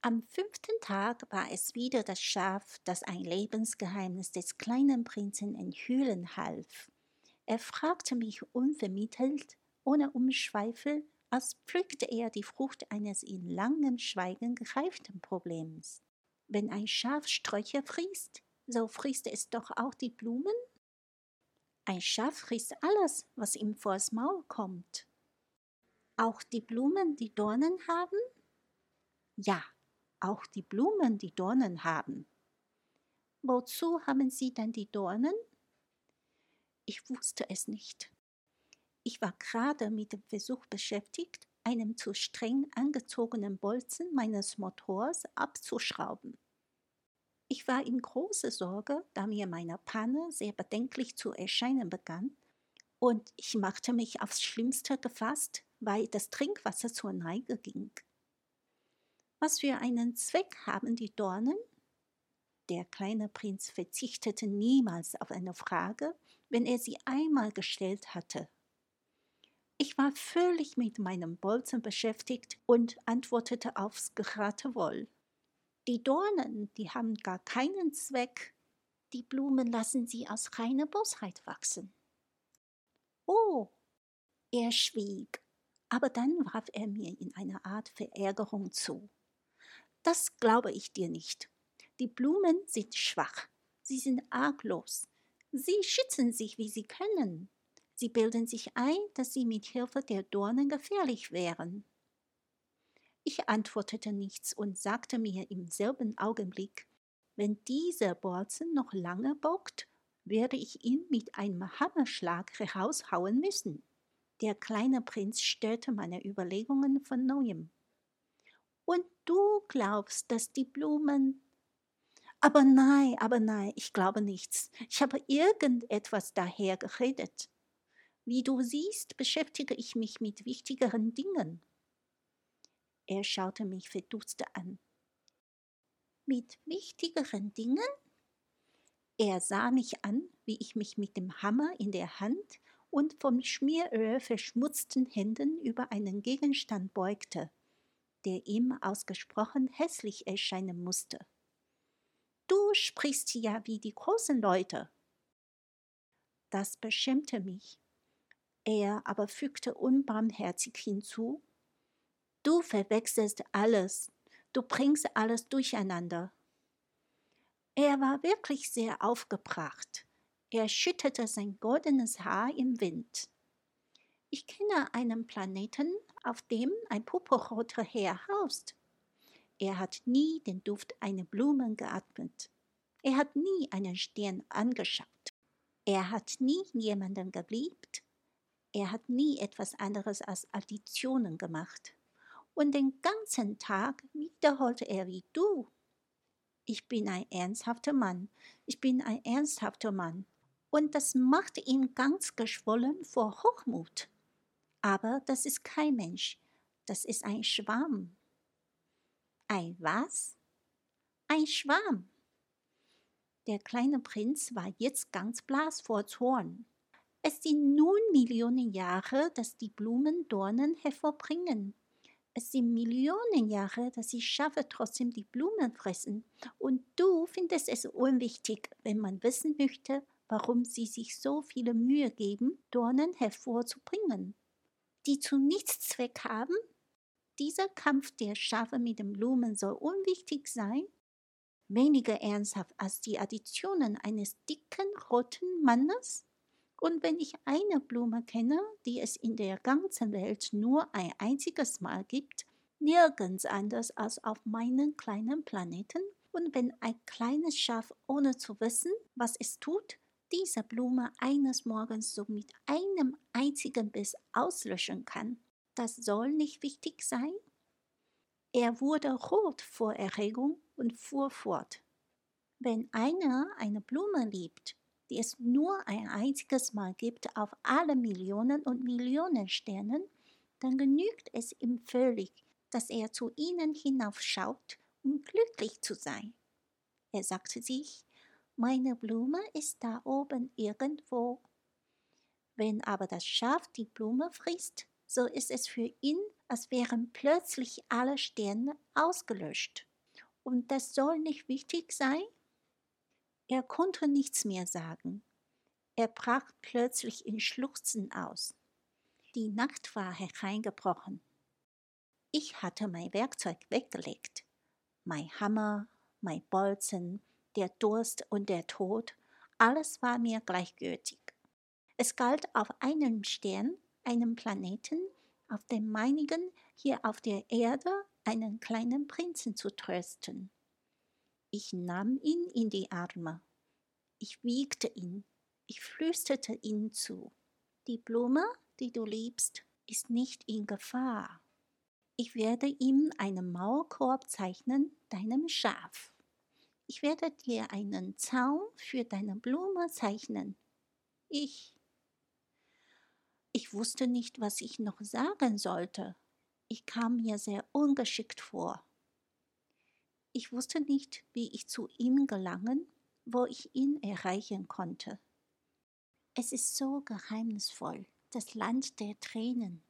Am fünften Tag war es wieder das Schaf, das ein Lebensgeheimnis des kleinen Prinzen enthüllen half. Er fragte mich unvermittelt, ohne Umschweifel, als pflückte er die Frucht eines in langem Schweigen gereiften Problems. Wenn ein Schaf Sträucher frisst, so frisst es doch auch die Blumen? Ein Schaf frisst alles, was ihm vors Maul kommt. Auch die Blumen, die Dornen haben? Ja, auch die Blumen, die Dornen haben. Wozu haben sie denn die Dornen? Ich wusste es nicht. Ich war gerade mit dem Versuch beschäftigt, einem zu streng angezogenen Bolzen meines Motors abzuschrauben. Ich war in großer Sorge, da mir meine Panne sehr bedenklich zu erscheinen begann, und ich machte mich aufs Schlimmste gefasst, weil das Trinkwasser zur Neige ging. Was für einen Zweck haben die Dornen? Der kleine Prinz verzichtete niemals auf eine Frage, wenn er sie einmal gestellt hatte. Ich war völlig mit meinem Bolzen beschäftigt und antwortete aufs Geratewohl. Die Dornen, die haben gar keinen Zweck. Die Blumen lassen sie aus reiner Bosheit wachsen. Oh, er schwieg, aber dann warf er mir in einer Art Verärgerung zu. Das glaube ich dir nicht. Die Blumen sind schwach, sie sind arglos, sie schützen sich, wie sie können. Sie bilden sich ein, dass sie mit Hilfe der Dornen gefährlich wären. Ich antwortete nichts und sagte mir im selben Augenblick, wenn dieser Bolzen noch lange bockt, werde ich ihn mit einem Hammerschlag heraushauen müssen. Der kleine Prinz störte meine Überlegungen von neuem. Und du glaubst, dass die Blumen. Aber nein, aber nein, ich glaube nichts. Ich habe irgendetwas daher geredet. Wie du siehst, beschäftige ich mich mit wichtigeren Dingen. Er schaute mich verdutzt an. Mit wichtigeren Dingen? Er sah mich an, wie ich mich mit dem Hammer in der Hand und vom Schmieröl verschmutzten Händen über einen Gegenstand beugte, der ihm ausgesprochen hässlich erscheinen musste. Du sprichst ja wie die großen Leute. Das beschämte mich. Er aber fügte unbarmherzig hinzu, Du verwechselst alles, du bringst alles durcheinander. Er war wirklich sehr aufgebracht. Er schüttete sein goldenes Haar im Wind. Ich kenne einen Planeten, auf dem ein purpurroter Herr haust. Er hat nie den Duft einer Blume geatmet. Er hat nie einen Stern angeschaut. Er hat nie jemanden geliebt. Er hat nie etwas anderes als Additionen gemacht und den ganzen Tag wiederholte er wie du. Ich bin ein ernsthafter Mann, ich bin ein ernsthafter Mann. Und das machte ihn ganz geschwollen vor Hochmut. Aber das ist kein Mensch, das ist ein Schwamm. Ein was? Ein Schwamm. Der kleine Prinz war jetzt ganz blass vor Zorn. Es sind nun Millionen Jahre, dass die Blumen Dornen hervorbringen. Es sind Millionen Jahre, dass die Schafe trotzdem die Blumen fressen. Und du findest es unwichtig, wenn man wissen möchte, warum sie sich so viele Mühe geben, Dornen hervorzubringen, die zu nichts Zweck haben? Dieser Kampf der Schafe mit den Blumen soll unwichtig sein? Weniger ernsthaft als die Additionen eines dicken roten Mannes? Und wenn ich eine Blume kenne, die es in der ganzen Welt nur ein einziges Mal gibt, nirgends anders als auf meinem kleinen Planeten, und wenn ein kleines Schaf ohne zu wissen, was es tut, diese Blume eines Morgens so mit einem einzigen Biss auslöschen kann, das soll nicht wichtig sein? Er wurde rot vor Erregung und fuhr fort. Wenn einer eine Blume liebt, die es nur ein einziges Mal gibt auf alle Millionen und Millionen Sternen, dann genügt es ihm völlig, dass er zu ihnen hinaufschaut, um glücklich zu sein. Er sagte sich, meine Blume ist da oben irgendwo. Wenn aber das Schaf die Blume frisst, so ist es für ihn, als wären plötzlich alle Sterne ausgelöscht. Und das soll nicht wichtig sein? Er konnte nichts mehr sagen. Er brach plötzlich in Schluchzen aus. Die Nacht war hereingebrochen. Ich hatte mein Werkzeug weggelegt. Mein Hammer, mein Bolzen, der Durst und der Tod, alles war mir gleichgültig. Es galt auf einem Stern, einem Planeten, auf dem meinigen, hier auf der Erde, einen kleinen Prinzen zu trösten. Ich nahm ihn in die Arme. Ich wiegte ihn. Ich flüsterte ihm zu. Die Blume, die du liebst, ist nicht in Gefahr. Ich werde ihm einen Maulkorb zeichnen, deinem Schaf. Ich werde dir einen Zaun für deine Blume zeichnen. Ich. Ich wusste nicht, was ich noch sagen sollte. Ich kam mir sehr ungeschickt vor. Ich wusste nicht, wie ich zu ihm gelangen, wo ich ihn erreichen konnte. Es ist so geheimnisvoll, das Land der Tränen.